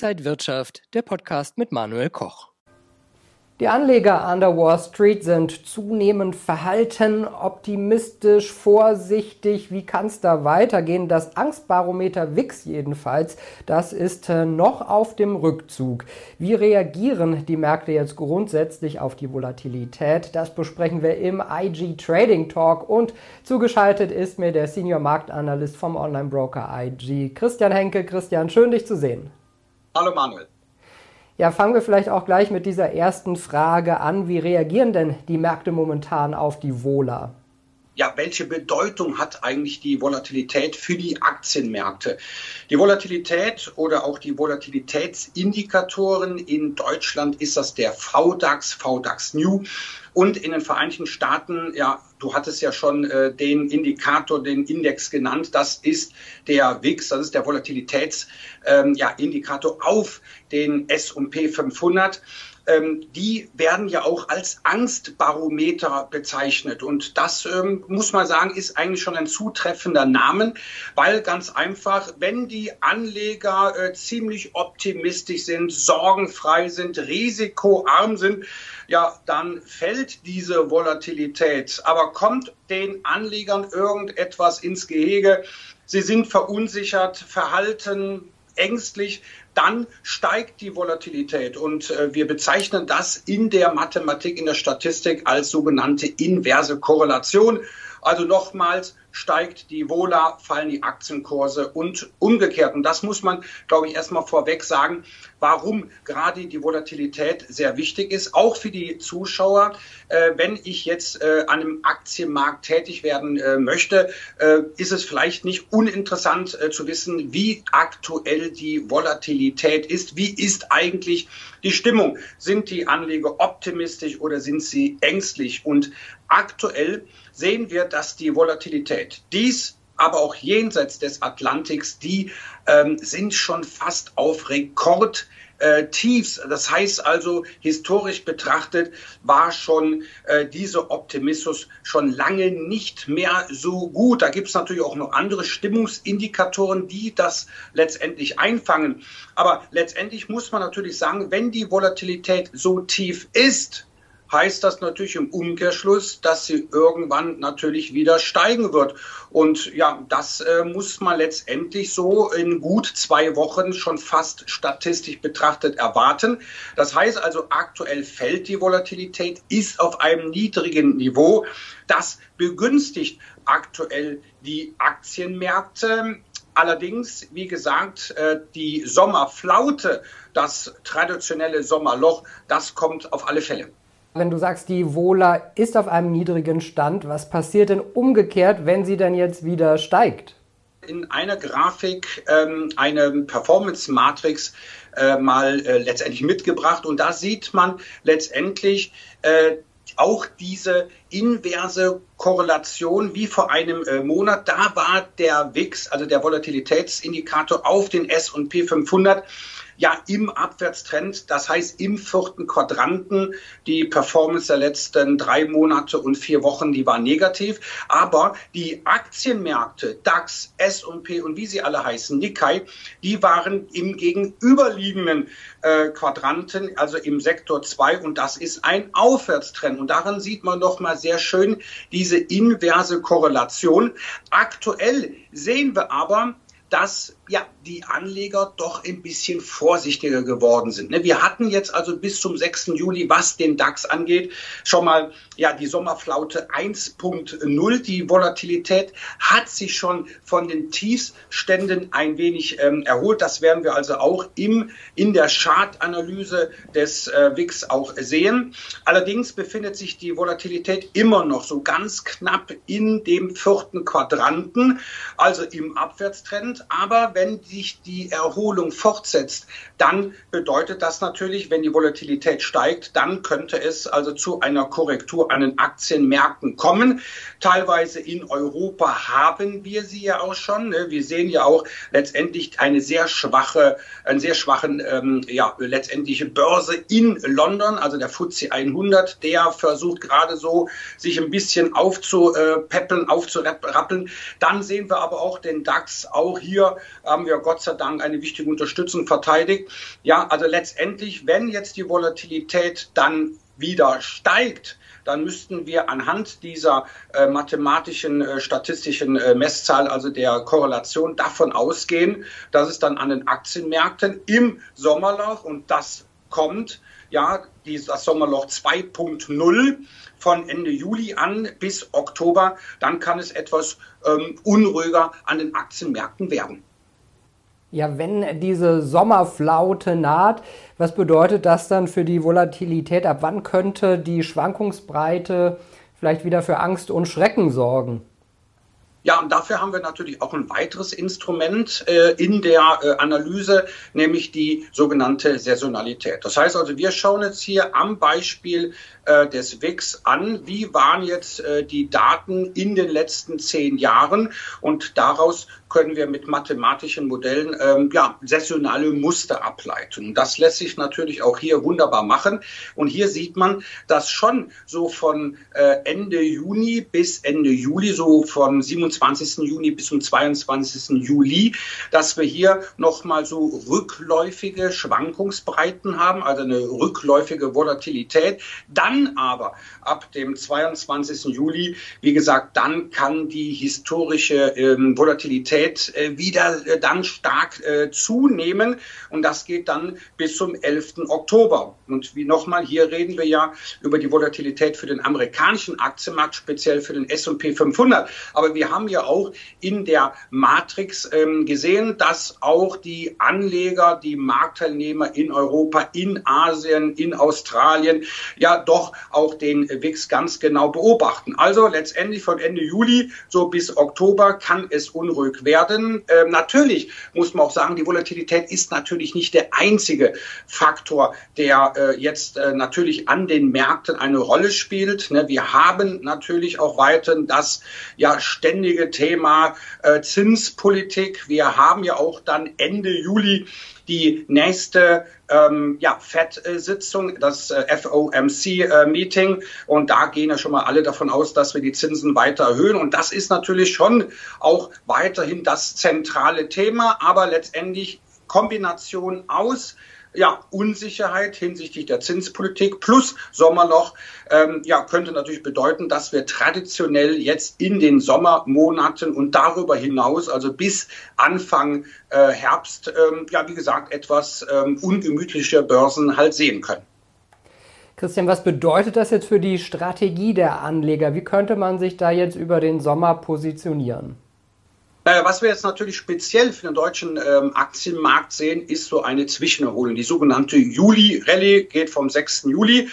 Inside Wirtschaft, der Podcast mit Manuel Koch. Die Anleger an der Wall Street sind zunehmend verhalten, optimistisch, vorsichtig. Wie kann es da weitergehen? Das Angstbarometer WIX jedenfalls, das ist äh, noch auf dem Rückzug. Wie reagieren die Märkte jetzt grundsätzlich auf die Volatilität? Das besprechen wir im IG Trading Talk und zugeschaltet ist mir der Senior Marktanalyst vom Online-Broker IG, Christian Henke. Christian, schön dich zu sehen. Hallo Manuel. Ja, fangen wir vielleicht auch gleich mit dieser ersten Frage an. Wie reagieren denn die Märkte momentan auf die Vola? ja, welche Bedeutung hat eigentlich die Volatilität für die Aktienmärkte? Die Volatilität oder auch die Volatilitätsindikatoren in Deutschland ist das der VDAX, VDAX New und in den Vereinigten Staaten, ja, du hattest ja schon äh, den Indikator, den Index genannt, das ist der WIX, das ist der Volatilitätsindikator ähm, ja, auf den S&P 500 ähm, die werden ja auch als Angstbarometer bezeichnet. Und das ähm, muss man sagen, ist eigentlich schon ein zutreffender Name, weil ganz einfach, wenn die Anleger äh, ziemlich optimistisch sind, sorgenfrei sind, risikoarm sind, ja, dann fällt diese Volatilität. Aber kommt den Anlegern irgendetwas ins Gehege? Sie sind verunsichert, verhalten, ängstlich, dann steigt die Volatilität. Und äh, wir bezeichnen das in der Mathematik, in der Statistik als sogenannte inverse Korrelation. Also nochmals, steigt die Vola, fallen die Aktienkurse und umgekehrt. Und das muss man, glaube ich, erstmal vorweg sagen, warum gerade die Volatilität sehr wichtig ist, auch für die Zuschauer. Äh, wenn ich jetzt äh, an einem Aktienmarkt tätig werden äh, möchte, äh, ist es vielleicht nicht uninteressant äh, zu wissen, wie aktuell die Volatilität ist. Wie ist eigentlich die Stimmung? Sind die Anleger optimistisch oder sind sie ängstlich? Und aktuell sehen wir, dass die Volatilität dies aber auch jenseits des Atlantiks, die ähm, sind schon fast auf Rekord. Äh, Tiefs. Das heißt also, historisch betrachtet war schon äh, dieser Optimismus schon lange nicht mehr so gut. Da gibt es natürlich auch noch andere Stimmungsindikatoren, die das letztendlich einfangen. Aber letztendlich muss man natürlich sagen, wenn die Volatilität so tief ist, heißt das natürlich im Umkehrschluss, dass sie irgendwann natürlich wieder steigen wird. Und ja, das äh, muss man letztendlich so in gut zwei Wochen schon fast statistisch betrachtet erwarten. Das heißt also, aktuell fällt die Volatilität, ist auf einem niedrigen Niveau. Das begünstigt aktuell die Aktienmärkte. Allerdings, wie gesagt, äh, die Sommerflaute, das traditionelle Sommerloch, das kommt auf alle Fälle. Wenn du sagst, die Vola ist auf einem niedrigen Stand, was passiert denn umgekehrt, wenn sie dann jetzt wieder steigt? In einer Grafik ähm, eine Performance-Matrix äh, mal äh, letztendlich mitgebracht und da sieht man letztendlich äh, auch diese inverse Korrelation wie vor einem äh, Monat. Da war der WIX, also der Volatilitätsindikator auf den S&P 500 ja im Abwärtstrend, das heißt im vierten Quadranten. Die Performance der letzten drei Monate und vier Wochen, die war negativ. Aber die Aktienmärkte, DAX, S&P und wie sie alle heißen, Nikkei, die waren im gegenüberliegenden äh, Quadranten, also im Sektor 2 und das ist ein Aufwärtstrend. Und daran sieht man doch mal sehr schön diese inverse Korrelation. Aktuell sehen wir aber, dass ja die Anleger doch ein bisschen vorsichtiger geworden sind. Ne? Wir hatten jetzt also bis zum 6. Juli, was den DAX angeht, schon mal ja die Sommerflaute 1.0. Die Volatilität hat sich schon von den Tiefständen ein wenig ähm, erholt. Das werden wir also auch im, in der Chartanalyse des äh, WIX auch sehen. Allerdings befindet sich die Volatilität immer noch so ganz knapp in dem vierten Quadranten, also im Abwärtstrend. Aber wenn sich die Erholung fortsetzt, dann bedeutet das natürlich, wenn die Volatilität steigt, dann könnte es also zu einer Korrektur an den Aktienmärkten kommen. Teilweise in Europa haben wir sie ja auch schon. Ne? Wir sehen ja auch letztendlich eine sehr schwache, einen sehr schwachen, ähm, ja, letztendliche Börse in London, also der FTSE 100, der versucht gerade so, sich ein bisschen aufzupäppeln, aufzurappeln. Dann sehen wir aber auch den DAX auch hier hier haben wir Gott sei Dank eine wichtige Unterstützung verteidigt. Ja, also letztendlich, wenn jetzt die Volatilität dann wieder steigt, dann müssten wir anhand dieser äh, mathematischen, äh, statistischen äh, Messzahl, also der Korrelation, davon ausgehen, dass es dann an den Aktienmärkten im Sommerloch, und das kommt, ja, das Sommerloch 2.0 von Ende Juli an bis Oktober, dann kann es etwas ähm, unruhiger an den Aktienmärkten werden. Ja, wenn diese Sommerflaute naht, was bedeutet das dann für die Volatilität? Ab wann könnte die Schwankungsbreite vielleicht wieder für Angst und Schrecken sorgen? Ja, und dafür haben wir natürlich auch ein weiteres Instrument äh, in der äh, Analyse, nämlich die sogenannte Saisonalität. Das heißt also, wir schauen jetzt hier am Beispiel äh, des WIX an, wie waren jetzt äh, die Daten in den letzten zehn Jahren und daraus können wir mit mathematischen Modellen ähm, ja, saisonale Muster ableiten. Das lässt sich natürlich auch hier wunderbar machen. Und hier sieht man, dass schon so von äh, Ende Juni bis Ende Juli, so von 27. Juni bis zum 22. Juli, dass wir hier nochmal so rückläufige Schwankungsbreiten haben, also eine rückläufige Volatilität. Dann aber ab dem 22. Juli, wie gesagt, dann kann die historische ähm, Volatilität Volatilität äh, wieder äh, dann stark äh, zunehmen und das geht dann bis zum 11. Oktober. Und wie nochmal, hier reden wir ja über die Volatilität für den amerikanischen Aktienmarkt, speziell für den S&P 500. Aber wir haben ja auch in der Matrix ähm, gesehen, dass auch die Anleger, die Marktteilnehmer in Europa, in Asien, in Australien, ja doch auch den WIX ganz genau beobachten. Also letztendlich von Ende Juli so bis Oktober kann es unruhig werden. Ähm, natürlich muss man auch sagen, die Volatilität ist natürlich nicht der einzige Faktor, der äh, jetzt äh, natürlich an den Märkten eine Rolle spielt. Ne? Wir haben natürlich auch weiterhin das ja ständige Thema äh, Zinspolitik. Wir haben ja auch dann Ende Juli die nächste ähm, ja, FED-Sitzung, das äh, FOMC-Meeting. Äh, und da gehen ja schon mal alle davon aus, dass wir die Zinsen weiter erhöhen. Und das ist natürlich schon auch weiterhin das zentrale Thema. Aber letztendlich Kombination aus ja, Unsicherheit hinsichtlich der Zinspolitik plus Sommerloch ähm, ja, könnte natürlich bedeuten, dass wir traditionell jetzt in den Sommermonaten und darüber hinaus, also bis Anfang äh, Herbst, ähm, ja, wie gesagt, etwas ähm, ungemütliche Börsen halt sehen können. Christian, was bedeutet das jetzt für die Strategie der Anleger? Wie könnte man sich da jetzt über den Sommer positionieren? Naja, was wir jetzt natürlich speziell für den deutschen ähm, Aktienmarkt sehen, ist so eine Zwischenerholung. Die sogenannte Juli-Rallye geht vom 6. Juli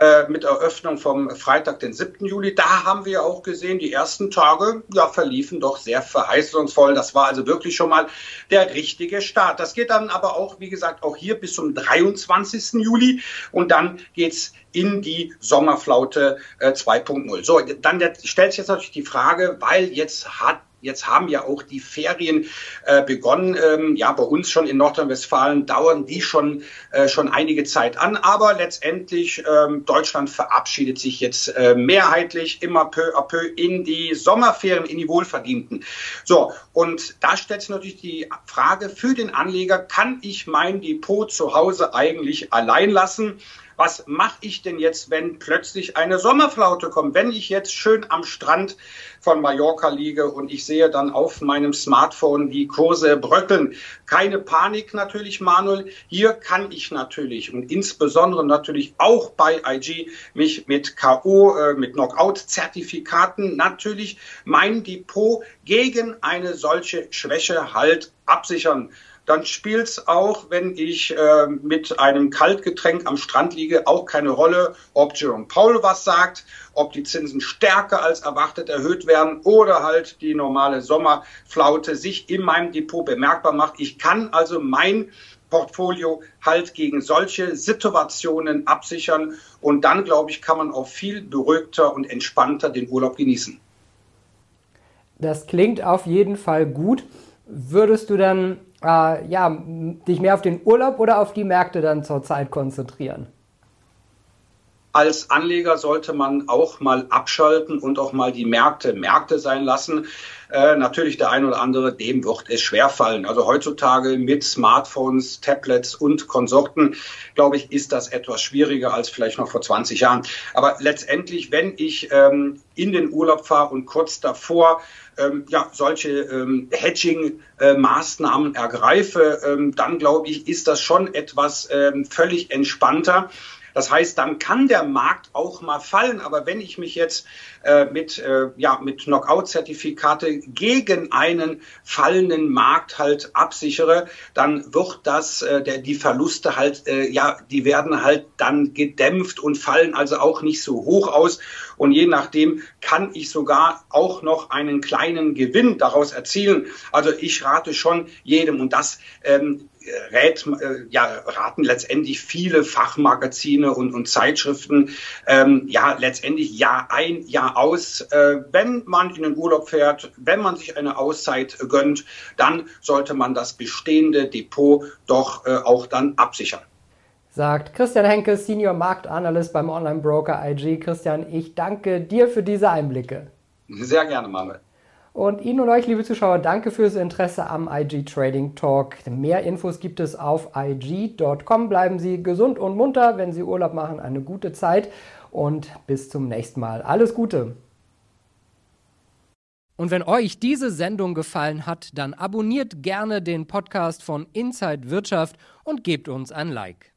äh, mit Eröffnung vom Freitag, den 7. Juli. Da haben wir auch gesehen, die ersten Tage ja, verliefen doch sehr verheißungsvoll. Das war also wirklich schon mal der richtige Start. Das geht dann aber auch, wie gesagt, auch hier bis zum 23. Juli und dann geht's in die Sommerflaute äh, 2.0. So, dann stellt sich jetzt natürlich die Frage, weil jetzt hat Jetzt haben ja auch die Ferien äh, begonnen. Ähm, ja, bei uns schon in Nordrhein-Westfalen dauern die schon, äh, schon einige Zeit an. Aber letztendlich ähm, Deutschland verabschiedet sich jetzt äh, mehrheitlich immer peu à peu in die Sommerferien, in die Wohlverdienten. So, und da stellt sich natürlich die Frage für den Anleger, kann ich mein Depot zu Hause eigentlich allein lassen? Was mache ich denn jetzt, wenn plötzlich eine Sommerflaute kommt? Wenn ich jetzt schön am Strand von Mallorca liege und ich sehe dann auf meinem Smartphone die Kurse bröckeln. Keine Panik natürlich, Manuel. Hier kann ich natürlich und insbesondere natürlich auch bei IG mich mit KO, äh, mit Knockout-Zertifikaten natürlich mein Depot gegen eine solche Schwäche halt absichern dann spielt es auch, wenn ich äh, mit einem Kaltgetränk am Strand liege, auch keine Rolle, ob Jerome Paul was sagt, ob die Zinsen stärker als erwartet erhöht werden oder halt die normale Sommerflaute sich in meinem Depot bemerkbar macht. Ich kann also mein Portfolio halt gegen solche Situationen absichern und dann, glaube ich, kann man auch viel beruhigter und entspannter den Urlaub genießen. Das klingt auf jeden Fall gut. Würdest du dann äh, ja, dich mehr auf den Urlaub oder auf die Märkte dann zurzeit konzentrieren? Als Anleger sollte man auch mal abschalten und auch mal die Märkte Märkte sein lassen. Äh, natürlich der ein oder andere, dem wird es schwerfallen. Also heutzutage mit Smartphones, Tablets und Konsorten, glaube ich, ist das etwas schwieriger als vielleicht noch vor 20 Jahren. Aber letztendlich, wenn ich ähm, in den Urlaub fahre und kurz davor ähm, ja, solche ähm, Hedging-Maßnahmen äh, ergreife, ähm, dann glaube ich, ist das schon etwas ähm, völlig entspannter. Das heißt, dann kann der Markt auch mal fallen. Aber wenn ich mich jetzt äh, mit, äh, ja, mit Knockout-Zertifikate gegen einen fallenden Markt halt absichere, dann wird das, äh, der, die Verluste halt, äh, ja, die werden halt dann gedämpft und fallen also auch nicht so hoch aus. Und je nachdem kann ich sogar auch noch einen kleinen Gewinn daraus erzielen. Also ich rate schon jedem und das ähm, rät, äh, ja, raten letztendlich viele Fachmagazine und, und Zeitschriften, ähm, ja, letztendlich Jahr ein, Jahr aus. Äh, wenn man in den Urlaub fährt, wenn man sich eine Auszeit gönnt, dann sollte man das bestehende Depot doch äh, auch dann absichern. Sagt Christian Henke, Senior Marktanalyst beim Online-Broker IG. Christian, ich danke dir für diese Einblicke. Sehr gerne, Manuel. Und Ihnen und euch, liebe Zuschauer, danke fürs Interesse am IG Trading Talk. Mehr Infos gibt es auf IG.com. Bleiben Sie gesund und munter, wenn Sie Urlaub machen, eine gute Zeit und bis zum nächsten Mal. Alles Gute! Und wenn euch diese Sendung gefallen hat, dann abonniert gerne den Podcast von Inside Wirtschaft und gebt uns ein Like.